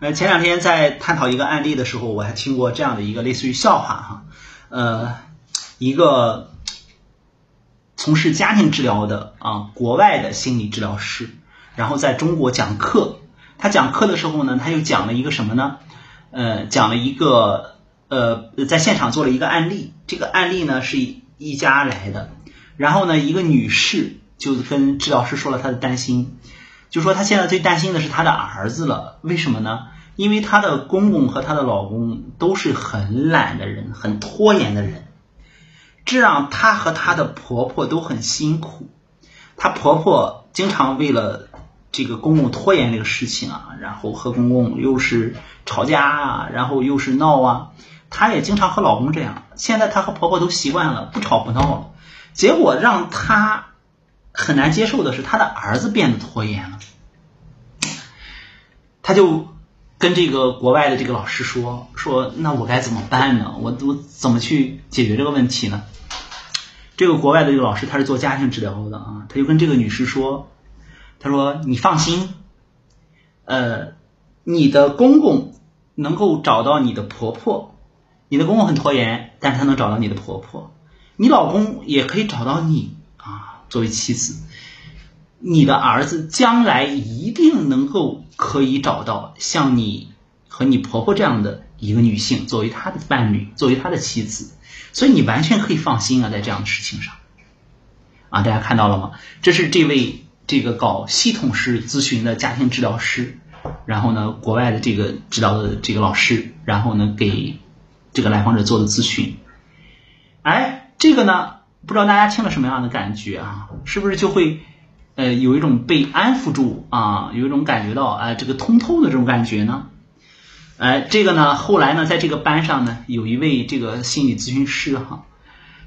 呃，前两天在探讨一个案例的时候，我还听过这样的一个类似于笑话哈，呃，一个从事家庭治疗的啊，国外的心理治疗师，然后在中国讲课，他讲课的时候呢，他又讲了一个什么呢？呃，讲了一个呃，在现场做了一个案例，这个案例呢是一家来的，然后呢，一个女士就跟治疗师说了她的担心。就说她现在最担心的是她的儿子了，为什么呢？因为她的公公和她的老公都是很懒的人，很拖延的人，这让她和她的婆婆都很辛苦。她婆婆经常为了这个公公拖延这个事情啊，然后和公公又是吵架啊，然后又是闹啊。她也经常和老公这样。现在她和婆婆都习惯了，不吵不闹了。结果让她。很难接受的是，她的儿子变得拖延了，他就跟这个国外的这个老师说：“说那我该怎么办呢？我我怎么去解决这个问题呢？”这个国外的这个老师他是做家庭治疗的啊，他就跟这个女士说：“他说你放心，呃，你的公公能够找到你的婆婆，你的公公很拖延，但是他能找到你的婆婆，你老公也可以找到你啊。”作为妻子，你的儿子将来一定能够可以找到像你和你婆婆这样的一个女性作为他的伴侣，作为他的妻子，所以你完全可以放心啊，在这样的事情上，啊，大家看到了吗？这是这位这个搞系统式咨询的家庭治疗师，然后呢，国外的这个治疗的这个老师，然后呢，给这个来访者做的咨询，哎，这个呢。不知道大家听了什么样的感觉啊？是不是就会，呃，有一种被安抚住啊，有一种感觉到哎，这个通透的这种感觉呢？哎，这个呢，后来呢，在这个班上呢，有一位这个心理咨询师哈，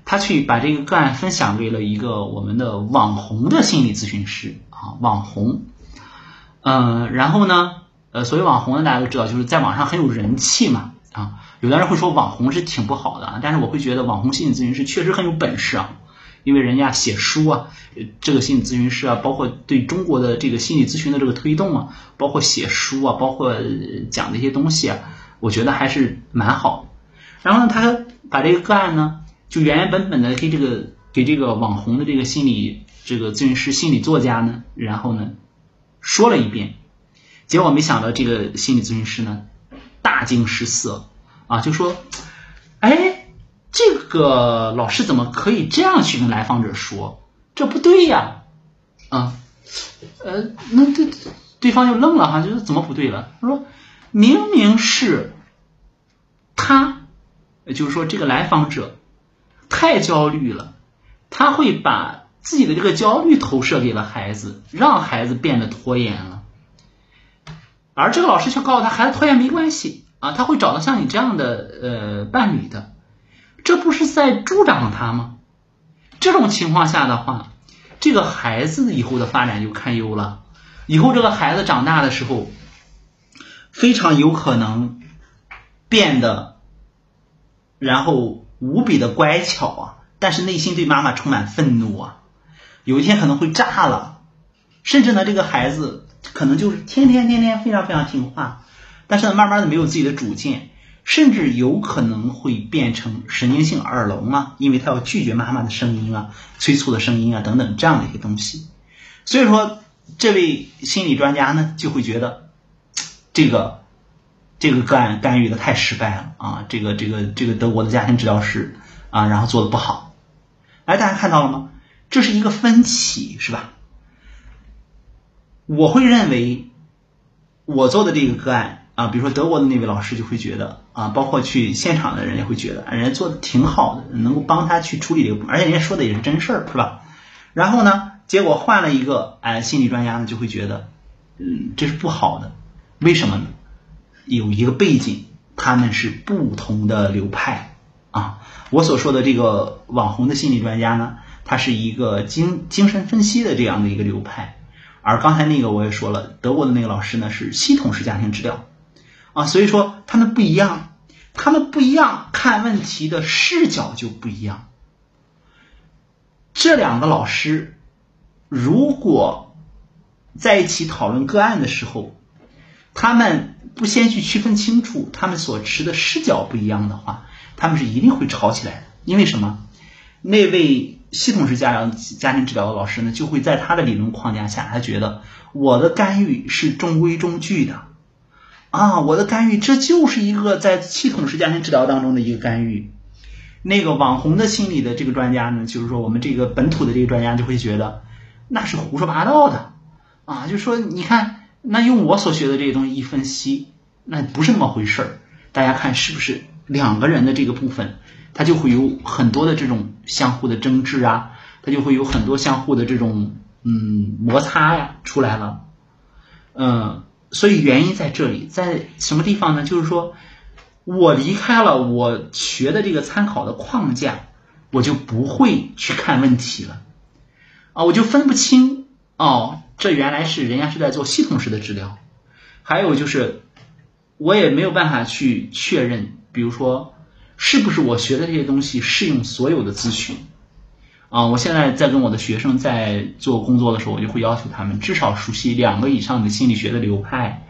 他去把这个个案分享给了一个我们的网红的心理咨询师啊，网红，嗯，然后呢，呃，所谓网红呢，大家都知道，就是在网上很有人气嘛。啊，有的人会说网红是挺不好的，但是我会觉得网红心理咨询师确实很有本事啊，因为人家写书啊，这个心理咨询师啊，包括对中国的这个心理咨询的这个推动啊，包括写书啊，包括讲的一些东西啊，我觉得还是蛮好。然后呢，他把这个个案呢，就原原本本的给这个给这个网红的这个心理这个咨询师、心理作家呢，然后呢说了一遍，结果没想到这个心理咨询师呢。大惊失色啊，就说：“哎，这个老师怎么可以这样去跟来访者说？这不对呀！”啊，呃，那这对方就愣了哈，就是怎么不对了？他说：“明明是他，就是说这个来访者太焦虑了，他会把自己的这个焦虑投射给了孩子，让孩子变得拖延了。”而这个老师却告诉他，孩子拖延没关系啊，他会找到像你这样的呃伴侣的，这不是在助长他吗？这种情况下的话，这个孩子以后的发展就堪忧了。以后这个孩子长大的时候，非常有可能变得，然后无比的乖巧啊，但是内心对妈妈充满愤怒啊，有一天可能会炸了，甚至呢，这个孩子。可能就是天天天天非常非常听话，但是呢，慢慢的没有自己的主见，甚至有可能会变成神经性耳聋啊，因为他要拒绝妈妈的声音啊、催促的声音啊等等这样的一些东西。所以说，这位心理专家呢就会觉得这个这个个案干预的太失败了啊，这个这个这个德国的家庭治疗师啊，然后做的不好。哎，大家看到了吗？这是一个分歧，是吧？我会认为，我做的这个个案啊，比如说德国的那位老师就会觉得啊，包括去现场的人也会觉得，人家做的挺好的，能够帮他去处理这个，而且人家说的也是真事儿，是吧？然后呢，结果换了一个哎心理专家呢，就会觉得，嗯，这是不好的，为什么呢？有一个背景，他们是不同的流派啊。我所说的这个网红的心理专家呢，他是一个精精神分析的这样的一个流派。而刚才那个我也说了，德国的那个老师呢是系统式家庭治疗，啊，所以说他们不一样，他们不一样，看问题的视角就不一样。这两个老师如果在一起讨论个案的时候，他们不先去区分清楚他们所持的视角不一样的话，他们是一定会吵起来的。因为什么？那位系统式家长家庭治疗的老师呢，就会在他的理论框架下，他觉得我的干预是中规中矩的，啊，我的干预这就是一个在系统式家庭治疗当中的一个干预。那个网红的心理的这个专家呢，就是说我们这个本土的这个专家就会觉得那是胡说八道的，啊，就说你看。那用我所学的这些东西一分析，那不是那么回事儿。大家看是不是两个人的这个部分，它就会有很多的这种相互的争执啊，它就会有很多相互的这种嗯摩擦呀出来了。嗯，所以原因在这里，在什么地方呢？就是说我离开了我学的这个参考的框架，我就不会去看问题了啊，我就分不清哦。这原来是人家是在做系统式的治疗，还有就是，我也没有办法去确认，比如说是不是我学的这些东西适用所有的咨询啊？我现在在跟我的学生在做工作的时候，我就会要求他们至少熟悉两个以上的心理学的流派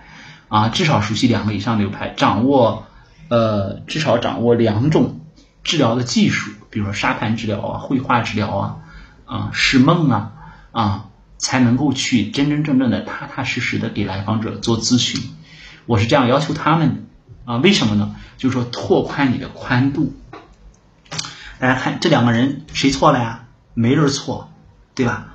啊，至少熟悉两个以上流派，掌握呃至少掌握两种治疗的技术，比如说沙盘治疗啊、绘画治疗啊、啊释梦啊啊。才能够去真真正正的踏踏实实的给来访者做咨询，我是这样要求他们啊？为什么呢？就是说拓宽你的宽度。大家看这两个人谁错了呀？没人错，对吧？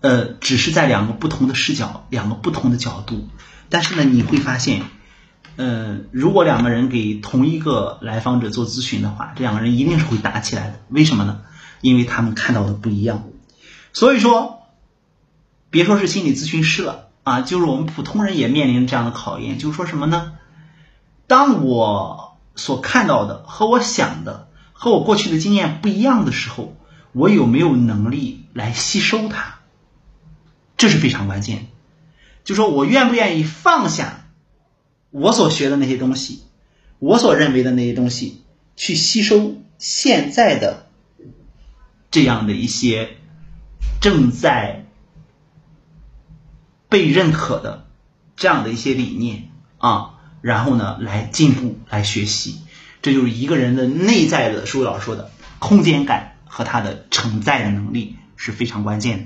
呃，只是在两个不同的视角，两个不同的角度。但是呢，你会发现，呃，如果两个人给同一个来访者做咨询的话，这两个人一定是会打起来的。为什么呢？因为他们看到的不一样。所以说。别说是心理咨询师了啊，就是我们普通人也面临这样的考验，就是说什么呢？当我所看到的和我想的和我过去的经验不一样的时候，我有没有能力来吸收它？这是非常关键。就说我愿不愿意放下我所学的那些东西，我所认为的那些东西，去吸收现在的这样的一些正在。被认可的这样的一些理念啊，然后呢，来进步，来学习，这就是一个人的内在的，舒老师说的空间感和他的承载的能力是非常关键的。